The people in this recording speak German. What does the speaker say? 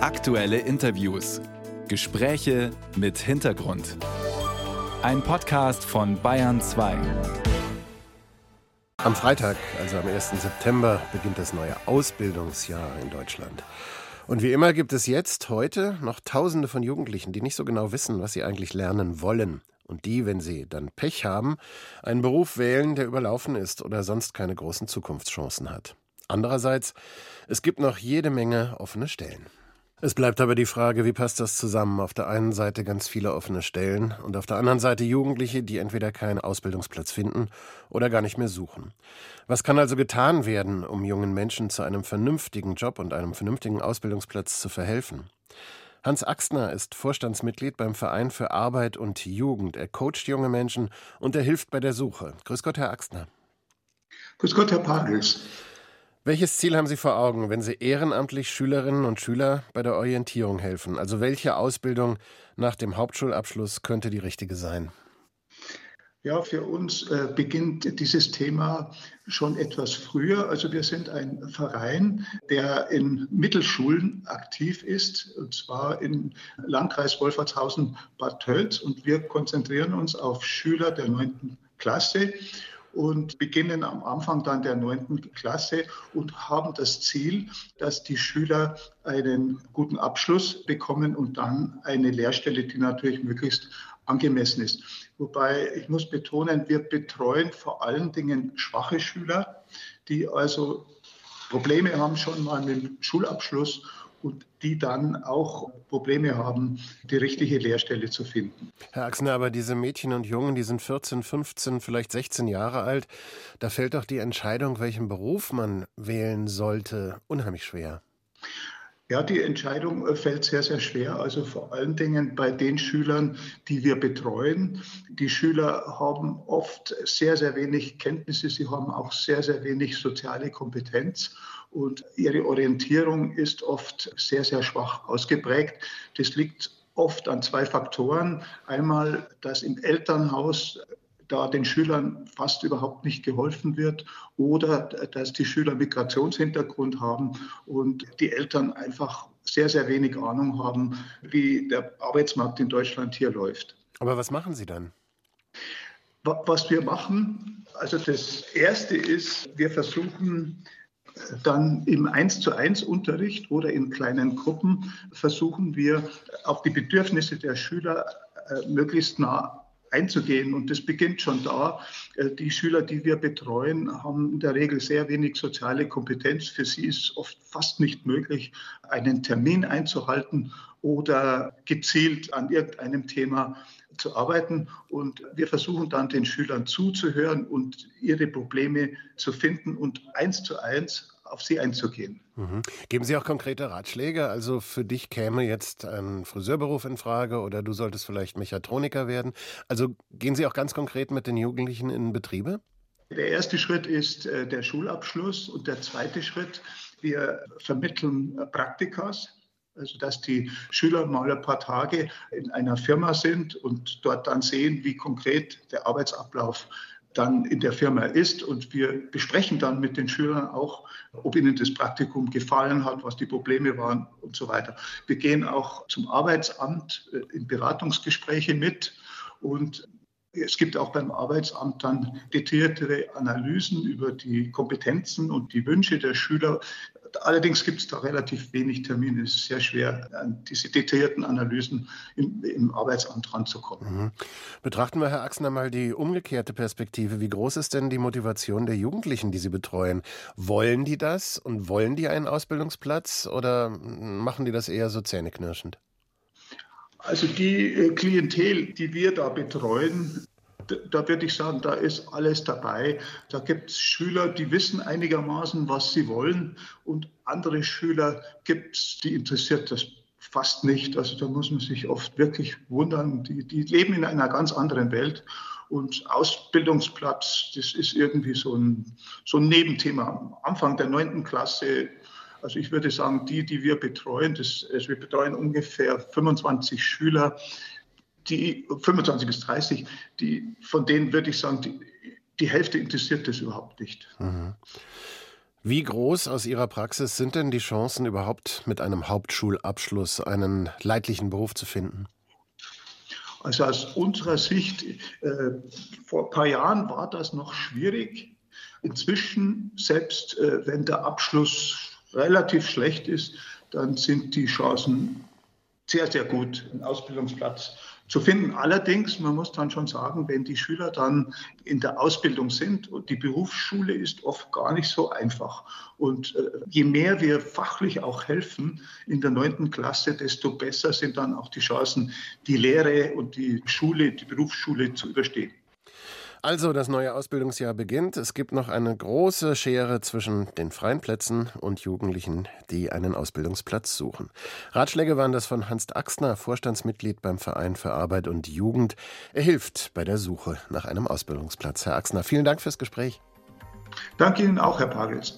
Aktuelle Interviews. Gespräche mit Hintergrund. Ein Podcast von Bayern 2. Am Freitag, also am 1. September, beginnt das neue Ausbildungsjahr in Deutschland. Und wie immer gibt es jetzt, heute, noch Tausende von Jugendlichen, die nicht so genau wissen, was sie eigentlich lernen wollen. Und die, wenn sie dann Pech haben, einen Beruf wählen, der überlaufen ist oder sonst keine großen Zukunftschancen hat. Andererseits, es gibt noch jede Menge offene Stellen. Es bleibt aber die Frage, wie passt das zusammen? Auf der einen Seite ganz viele offene Stellen und auf der anderen Seite Jugendliche, die entweder keinen Ausbildungsplatz finden oder gar nicht mehr suchen. Was kann also getan werden, um jungen Menschen zu einem vernünftigen Job und einem vernünftigen Ausbildungsplatz zu verhelfen? Hans Axner ist Vorstandsmitglied beim Verein für Arbeit und Jugend. Er coacht junge Menschen und er hilft bei der Suche. Grüß Gott, Herr Axner. Grüß Gott, Herr Pagels. Welches Ziel haben Sie vor Augen, wenn Sie ehrenamtlich Schülerinnen und Schüler bei der Orientierung helfen? Also welche Ausbildung nach dem Hauptschulabschluss könnte die richtige sein? Ja, für uns äh, beginnt dieses Thema schon etwas früher. Also wir sind ein Verein, der in Mittelschulen aktiv ist, und zwar im Landkreis Wolfertshausen-Bad Tölz. Und wir konzentrieren uns auf Schüler der neunten Klasse und beginnen am Anfang dann der neunten Klasse und haben das Ziel, dass die Schüler einen guten Abschluss bekommen und dann eine Lehrstelle, die natürlich möglichst angemessen ist. Wobei ich muss betonen, wir betreuen vor allen Dingen schwache Schüler, die also Probleme haben schon mal mit dem Schulabschluss und die dann auch Probleme haben, die richtige Lehrstelle zu finden. Herr Axner, aber diese Mädchen und Jungen, die sind 14, 15, vielleicht 16 Jahre alt, da fällt doch die Entscheidung, welchen Beruf man wählen sollte, unheimlich schwer. Ja, die Entscheidung äh, fällt sehr, sehr schwer. Also vor allen Dingen bei den Schülern, die wir betreuen. Die Schüler haben oft sehr, sehr wenig Kenntnisse. Sie haben auch sehr, sehr wenig soziale Kompetenz. Und ihre Orientierung ist oft sehr, sehr schwach ausgeprägt. Das liegt oft an zwei Faktoren. Einmal, dass im Elternhaus da den Schülern fast überhaupt nicht geholfen wird oder dass die Schüler Migrationshintergrund haben und die Eltern einfach sehr, sehr wenig Ahnung haben, wie der Arbeitsmarkt in Deutschland hier läuft. Aber was machen Sie dann? Was wir machen, also das Erste ist, wir versuchen dann im 1 zu 1 Unterricht oder in kleinen Gruppen versuchen wir auf die Bedürfnisse der Schüler äh, möglichst nah einzugehen. Und das beginnt schon da. Äh, die Schüler, die wir betreuen, haben in der Regel sehr wenig soziale Kompetenz. Für sie ist oft fast nicht möglich, einen Termin einzuhalten oder gezielt an irgendeinem Thema zu arbeiten. Und wir versuchen dann den Schülern zuzuhören und ihre Probleme zu finden und eins zu eins auf sie einzugehen. Mhm. Geben Sie auch konkrete Ratschläge? Also für dich käme jetzt ein Friseurberuf in Frage oder du solltest vielleicht Mechatroniker werden. Also gehen Sie auch ganz konkret mit den Jugendlichen in Betriebe? Der erste Schritt ist äh, der Schulabschluss und der zweite Schritt, wir vermitteln Praktikas. Also, dass die Schüler mal ein paar Tage in einer Firma sind und dort dann sehen, wie konkret der Arbeitsablauf dann in der Firma ist. Und wir besprechen dann mit den Schülern auch, ob ihnen das Praktikum gefallen hat, was die Probleme waren und so weiter. Wir gehen auch zum Arbeitsamt äh, in Beratungsgespräche mit und es gibt auch beim Arbeitsamt dann detailliertere Analysen über die Kompetenzen und die Wünsche der Schüler. Allerdings gibt es da relativ wenig Termine. Es ist sehr schwer, an diese detaillierten Analysen im, im Arbeitsamt ranzukommen. Mhm. Betrachten wir, Herr Axner, mal die umgekehrte Perspektive. Wie groß ist denn die Motivation der Jugendlichen, die Sie betreuen? Wollen die das und wollen die einen Ausbildungsplatz oder machen die das eher so zähneknirschend? Also die äh, Klientel, die wir da betreuen, da würde ich sagen, da ist alles dabei. Da gibt es Schüler, die wissen einigermaßen, was sie wollen und andere Schüler gibt es, die interessiert das fast nicht. Also da muss man sich oft wirklich wundern. Die, die leben in einer ganz anderen Welt. Und Ausbildungsplatz, das ist irgendwie so ein, so ein Nebenthema. Am Anfang der neunten Klasse also ich würde sagen, die, die wir betreuen, das, also wir betreuen ungefähr 25 Schüler, die 25 bis 30, die, von denen würde ich sagen, die, die Hälfte interessiert das überhaupt nicht. Mhm. Wie groß aus Ihrer Praxis sind denn die Chancen, überhaupt mit einem Hauptschulabschluss einen leidlichen Beruf zu finden? Also aus unserer Sicht, äh, vor ein paar Jahren war das noch schwierig. Inzwischen, selbst äh, wenn der Abschluss relativ schlecht ist, dann sind die Chancen sehr, sehr gut, einen Ausbildungsplatz zu finden. Allerdings, man muss dann schon sagen, wenn die Schüler dann in der Ausbildung sind und die Berufsschule ist oft gar nicht so einfach. Und äh, je mehr wir fachlich auch helfen in der neunten Klasse, desto besser sind dann auch die Chancen, die Lehre und die Schule, die Berufsschule zu überstehen. Also das neue Ausbildungsjahr beginnt. Es gibt noch eine große Schere zwischen den freien Plätzen und Jugendlichen, die einen Ausbildungsplatz suchen. Ratschläge waren das von Hans Axner, Vorstandsmitglied beim Verein für Arbeit und Jugend. Er hilft bei der Suche nach einem Ausbildungsplatz. Herr Axner, vielen Dank fürs Gespräch. Danke Ihnen auch, Herr Pagels.